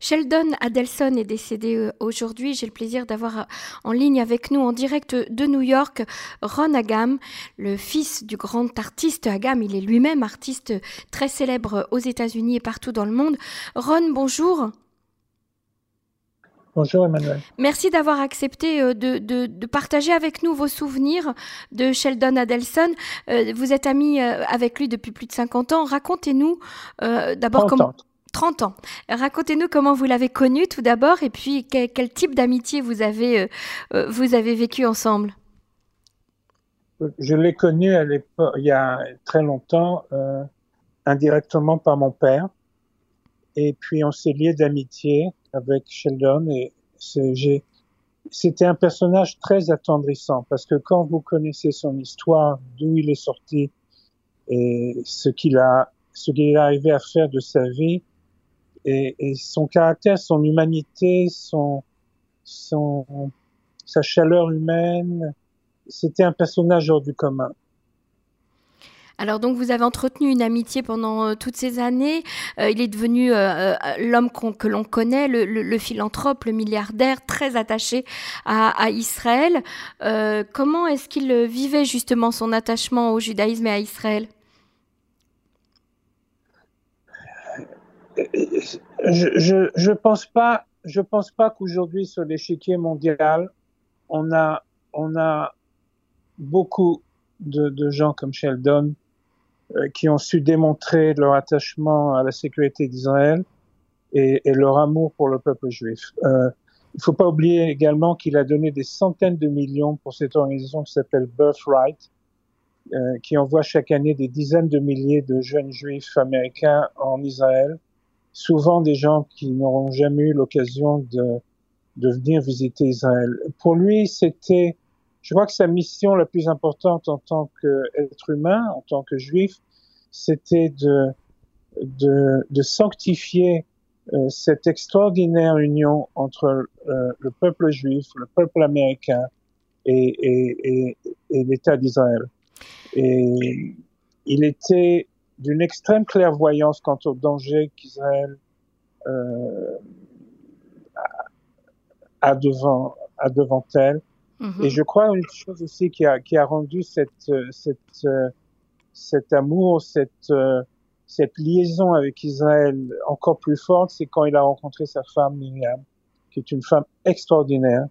Sheldon Adelson est décédé euh, aujourd'hui. J'ai le plaisir d'avoir euh, en ligne avec nous en direct de New York Ron Agam, le fils du grand artiste Agam. Il est lui-même artiste très célèbre aux États-Unis et partout dans le monde. Ron, bonjour. Bonjour Emmanuel. Merci d'avoir accepté euh, de, partager avec nous vos souvenirs de Sheldon Adelson. Vous êtes ami avec lui depuis plus de 50 ans. Racontez-nous d'abord comment... 30 ans. Racontez-nous comment vous l'avez connu tout d'abord et puis quel, type d'amitié vous, avez, euh, euh, vous avez vécu ensemble. Je l'ai connu à il y a très longtemps, euh, indirectement par mon père. Et puis on s'est lié d'amitié avec Sheldon et c'était un personnage très attendrissant parce que quand vous connaissez son histoire, d'où il est sorti et ce qu'il a, ce qu'il est arrivé à faire de sa vie, et, son caractère, son humanité, son, sa chaleur humaine, c'était un personnage hors du commun. Alors donc vous avez entretenu une amitié pendant euh, toutes ces années. Euh, il est devenu euh, l'homme que l'on connaît, le, philanthrope, le milliardaire, très attaché à, à Israël. comment est-ce qu'il vivait justement son attachement au judaïsme et à Israël? Je, je, pense pas, je pense pas qu'aujourd'hui sur l'échiquier mondial, on a, on a beaucoup de, de gens comme Sheldon euh, qui ont su démontrer leur attachement à la sécurité d'Israël et, et, leur amour pour le peuple juif. Euh, il faut pas oublier également qu'il a donné des centaines de millions pour cette organisation qui s'appelle Birthright, euh, qui envoie chaque année des dizaines de milliers de jeunes juifs américains en Israël souvent des gens qui n'auront jamais eu l'occasion de, venir visiter Israël. Pour lui, c'était, je crois que sa mission la plus importante en tant qu'être humain, en tant que juif, c'était de, sanctifier euh, cette extraordinaire union entre euh, le peuple juif, le peuple américain et, et l'État d'Israël. Et il était d'une extrême clairvoyance quant au danger qu'Israël euh, a devant, a devant elle. Mhm. Et je crois une chose aussi qui a, qui a rendu cette, cette, euh, cet amour, cette, euh, cette liaison avec Israël encore plus forte, c'est quand il a rencontré sa femme Myriam, qui est une femme extraordinaire,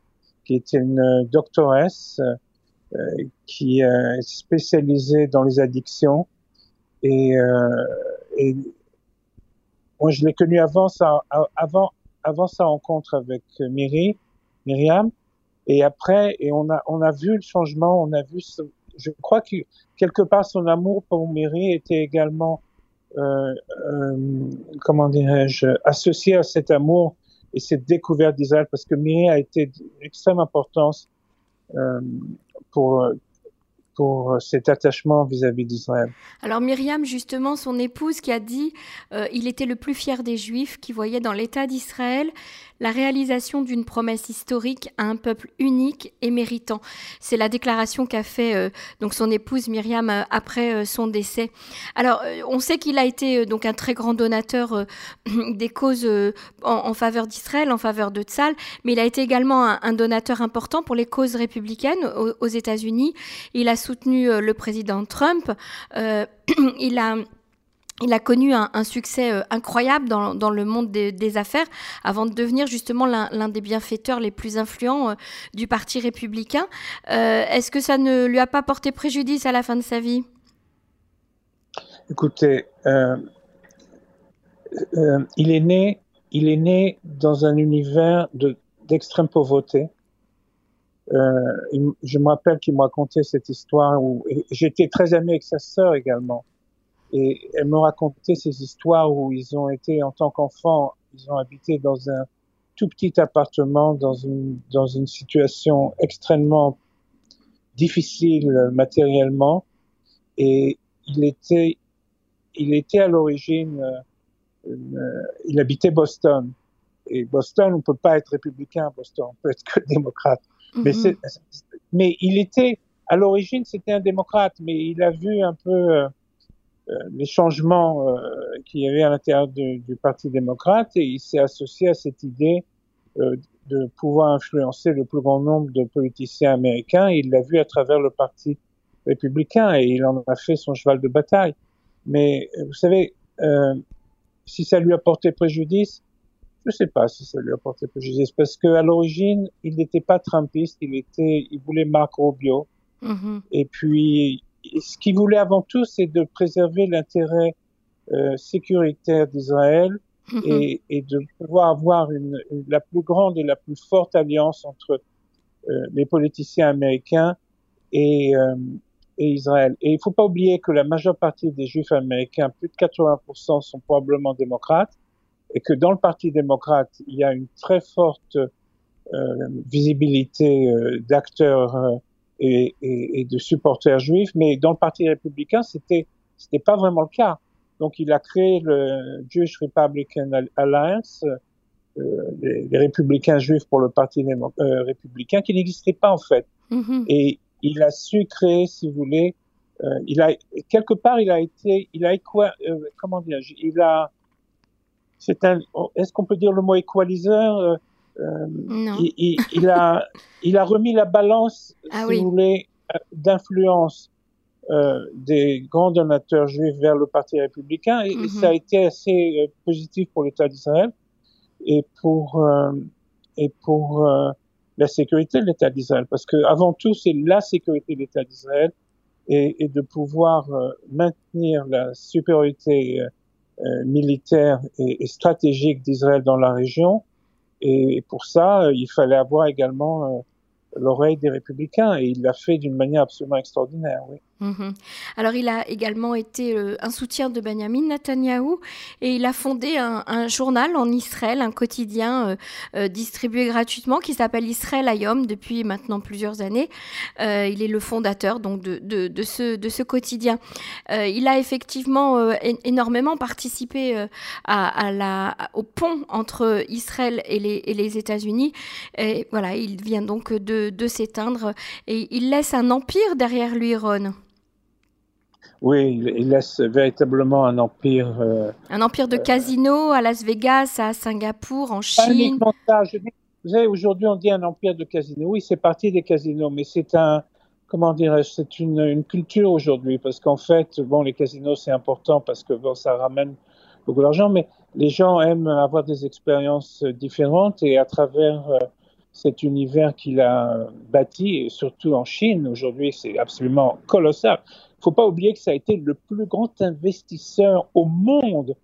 qui est une doctoresse, euh, qui est spécialisée dans les addictions et, euh, et moi, je l'ai connu avant sa, avant, avant sa rencontre avec Myri, Myriam. Et après, et on a, on a vu le changement, on a vu, je crois que quelque part son amour pour Myri était également, euh, euh, comment dirais-je, associé à cet amour et cette découverte d'Israël, parce que Myri a été d'extrême importance euh, pour pour euh, cet attachement vis-à-vis d'Israël. Alors Myriam, justement, son épouse qui a dit euh, il était le plus fier des Juifs, qui voyait dans l'État d'Israël la réalisation d'une promesse historique à un peuple unique et méritant. C'est la déclaration qu'a fait euh, donc son épouse Myriam euh, après son décès. Alors, on sait qu'il a été donc un très grand donateur des causes en, faveur d'Israël, en faveur de Tzal, mais il a été également un, donateur important pour les causes républicaines aux, aux États-Unis. Il a soutenu le président Trump. il a il a connu un, succès euh, incroyable dans, le monde des, affaires avant de devenir justement l'un des bienfaiteurs les plus influents euh, du Parti républicain. Euh, est-ce que ça ne lui a pas porté préjudice à la fin de sa vie? Écoutez, il est né dans un univers d'extrême pauvreté. Je me rappelle qu'il m'a raconté cette histoire où j'étais très ami avec sa sœur également. Et elle me racontait ces histoires où ils ont été, en tant qu'enfants, ils ont habité dans un tout petit appartement, dans une, dans une situation extrêmement difficile matériellement. Et il était, il était à l'origine, euh, il habitait Boston. Et Boston, on peut pas être républicain à Boston, on peut être que démocrate. Mais, mhm. mais il était, à l'origine, c'était un démocrate, mais il a vu un peu, euh, les changements qu'il y avait à l'intérieur du, Parti démocrate et il s'est associé à cette idée de pouvoir influencer le plus grand nombre de politiciens américains. Il l'a vu à travers le Parti républicain et il en a fait son cheval de bataille. Mais vous savez, euh, si ça lui a porté préjudice, je ne sais pas si ça lui a porté préjudice parce que à l'origine, il n'était pas Trumpiste, il était, il voulait Marc Rubio. Mm-hmm. Et puis, ce qu'il voulait avant tout, c'est de préserver l'intérêt euh, sécuritaire d'Israël mm-hmm. et, et, de pouvoir avoir une, la plus grande et la plus forte alliance entre euh, les politiciens américains et, euh, et Israël. Et il faut pas oublier que la majeure partie des Juifs américains, plus de 80%, sont probablement démocrates, et que dans le Parti démocrate, il y a une très forte euh, visibilité euh, d'acteurs euh, et, et, et, de supporters juifs, mais dans le Parti républicain, c'était c'était pas vraiment le cas. Donc, il a créé le Jewish Republican Alliance, euh, les, les, républicains juifs pour le Parti républicain, qui n'existait pas en fait. Mm-hmm. Et il a su créer, si vous voulez, euh, il a quelque part, il a été, il a quoi, euh, comment dire, il a, c'est un, est-ce qu'on peut dire le mot équaliseur euh, non. Il, il, a, il a remis la balance, ah si vous voulez, d'influence des grands donateurs juifs vers le Parti républicain, et, et ça a été assez positif pour l'État d'Israël et pour et pour la sécurité de l'État d'Israël, parce que avant tout, c'est la sécurité de l'État d'Israël et, et, de pouvoir euh, maintenir la supériorité euh, euh, militaire et, et stratégique d'Israël dans la région. Et, pour ça, il fallait avoir également l'oreille des républicains et il l'a fait d'une manière absolument extraordinaire. Oui. Mhm. Alors il a également été euh, un soutien de Benjamin Netanyahou et il a fondé un, journal en Israël, un quotidien euh, euh, distribué gratuitement qui s'appelle Israël Ayom depuis maintenant plusieurs années. il est le fondateur de, ce, quotidien. il a effectivement énormément participé au pont entre Israël et les, États-Unis. Voilà, il vient donc de s'éteindre et il laisse un empire derrière lui, Ron. Oui, il, laisse véritablement un empire. Euh, un empire de casinos à Las Vegas, à Singapour, en Chine. Ça, vous savez, aujourd'hui, on dit un empire de casinos. Oui, c'est parti des casinos, mais c'est un. Comment dirais-je C'est une, une, culture aujourd'hui, parce qu'en fait, bon, les casinos, c'est important parce que bon, ça ramène beaucoup d'argent, mais les gens aiment avoir des expériences différentes et à travers euh, cet univers qu'il a bâti, et surtout en Chine, aujourd'hui, c'est absolument colossal faut pas oublier que ça a été le plus grand investisseur au monde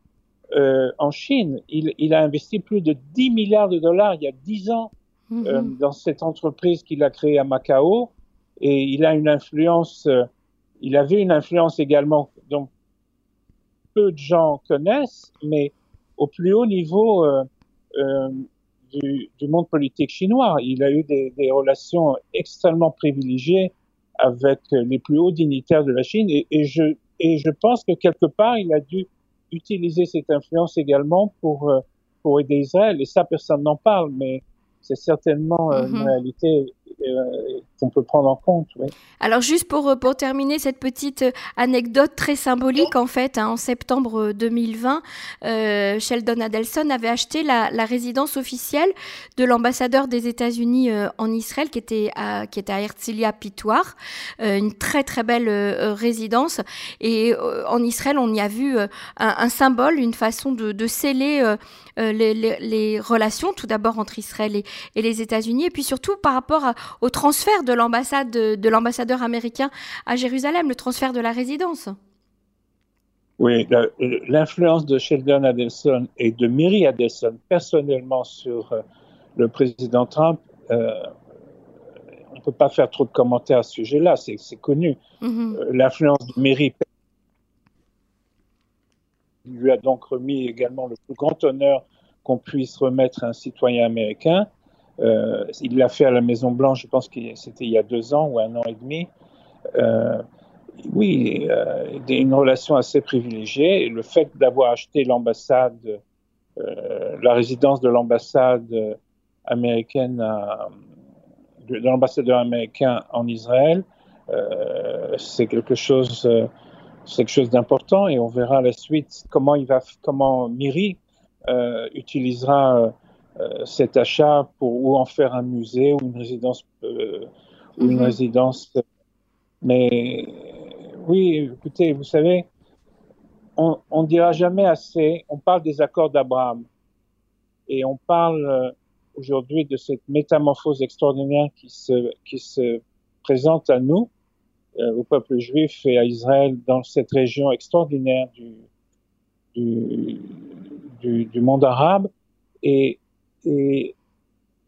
euh, en Chine. Il, il, a investi plus de 10 milliards de dollars il y a 10 ans mm-hmm. euh, dans cette entreprise qu'il a créée à Macao. Et il a une influence, euh, il avait une influence également dont peu de gens connaissent, mais au plus haut niveau euh, du, du, monde politique chinois. Il a eu des, des relations extrêmement privilégiées avec les plus hauts dignitaires de la Chine et, et, je, et je pense que quelque part, il a dû utiliser cette influence également pour, euh, pour aider Israël. Et ça, personne n'en parle, mais c'est certainement euh, une mhm. réalité qu'on peut prendre en compte. Alors juste pour, euh, pour terminer cette petite anecdote très symbolique, en fait, hein, en septembre 2020, euh, Sheldon Adelson avait acheté la, résidence officielle de l'ambassadeur des États-Unis en Israël, qui était à, qui était à Herzliya Pitoire, une très très belle résidence. Et en Israël, on y a vu un, symbole, une façon de, sceller les, relations, tout d'abord entre Israël et, et les États-Unis, et puis surtout par rapport à, au transfert de l'ambassade de, l'ambassadeur américain à Jérusalem, le transfert de la résidence. Oui, l'influence de Sheldon Adelson et de Miri Adelson personnellement sur euh, le président Trump, euh, on ne peut pas faire trop de commentaires à ce sujet-là, c'est connu. Mm-hmm. Euh, l'influence de Miri lui a donc remis également le plus grand honneur qu'on puisse remettre à un citoyen américain. Euh, il l'a fait à la Maison Blanche, je pense que c'était il y a deux ans ou un an et demi. Euh, oui, euh, une relation assez privilégiée. Et le fait d'avoir acheté l'ambassade, euh, la résidence de l'ambassade américaine, à, de, de l'ambassadeur américain en Israël, euh, c'est quelque chose quelque chose d'important et on verra la suite comment il va, comment Miri utilisera cet achat pour ou en faire un musée ou une résidence euh, ou une mhm. résidence. Mais oui, écoutez, vous savez, on, on dira jamais assez. On parle des accords d'Abraham et on parle euh, aujourd'hui de cette métamorphose extraordinaire qui se qui se présente à nous, euh, au peuple juif et à Israël dans cette région extraordinaire du du, du, du monde arabe et, et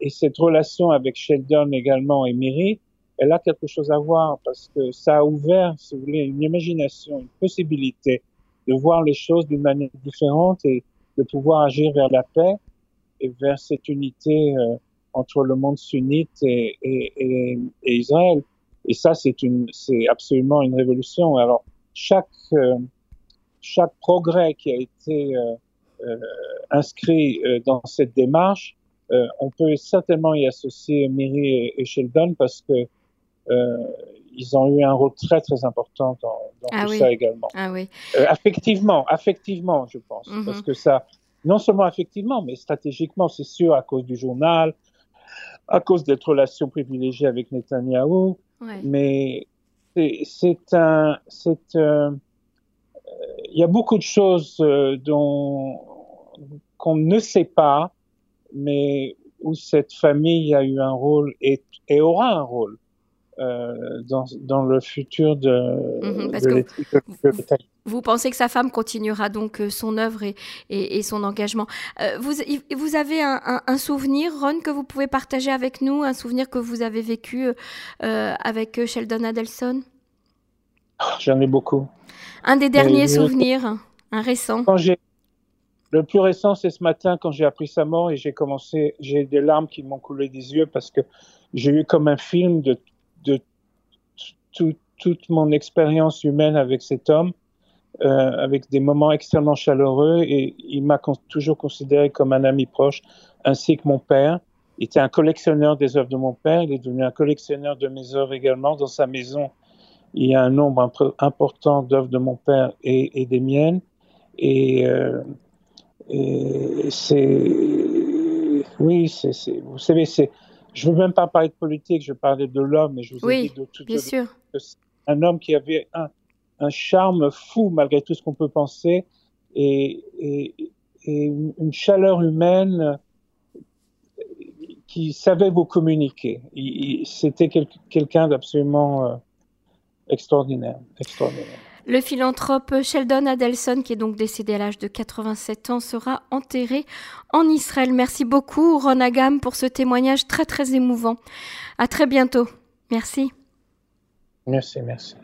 et cette relation avec Sheldon également et Miri, elle a quelque chose à voir parce que ça a ouvert, si vous voulez, une imagination, une possibilité de voir les choses d'une manière différente et de pouvoir agir vers la paix et vers cette unité euh, entre le monde sunnite et, et, et, Israël. Et ça, c'est une, c'est absolument une révolution. Alors chaque euh, chaque progrès qui a été euh, euh inscrit dans cette démarche, on peut certainement y associer Miri et, Sheldon parce que ils ont eu un rôle très très important dans, dans ah tout ça également. Ah oui. affectivement, affectivement, je pense, mm -hmm. parce que ça, non seulement effectivement, mais stratégiquement, c'est sûr, à cause du journal, à cause d'être relation privilégiée avec Netanyahou. Ouais. Mais c'est un, c'est, euh, il y a beaucoup de choses euh, dont qu'on ne sait pas, mais où cette famille a eu un rôle et, et aura un rôle euh, dans, dans le futur de, mmh, parce de que vous, vous, pensez que sa femme continuera donc euh, son œuvre et, et, et son engagement. Euh, vous, vous avez un, un, un, souvenir, Ron, que vous pouvez partager avec nous, un souvenir que vous avez vécu euh, avec Sheldon Adelson? J'en ai beaucoup. Un des derniers Et souvenirs, un récent quand le plus récent, c'est ce matin quand j'ai appris sa mort et j'ai commencé, j'ai des larmes qui m'ont coulé des yeux parce que j'ai eu comme un film de de tout, toute mon expérience humaine avec cet homme, euh, avec des moments extrêmement chaleureux, et il m'a con toujours considéré comme un ami proche, ainsi que mon père. Il était un collectionneur des œuvres de mon père, il est devenu un collectionneur de mes œuvres également. Dans sa maison, il y a un nombre important d'œuvres de mon père et, et des miennes. Et, euh, et c'est, oui, c'est, vous savez, c'est, je veux même pas parler de politique, je parlais de l'homme, mais je vous oui, ai dit de tout bien sûr. un homme qui avait un, un charme fou malgré tout ce qu'on peut penser et, une chaleur humaine qui savait vous communiquer. C'était quel, quelqu'un d'absolument euh, extraordinaire, extraordinaire. Le philanthrope Sheldon Adelson, qui est donc décédé à l'âge de 87 ans, sera enterré en Israël. Merci beaucoup, Ron Agam, pour ce témoignage très très émouvant. À très bientôt. Merci. Merci, merci.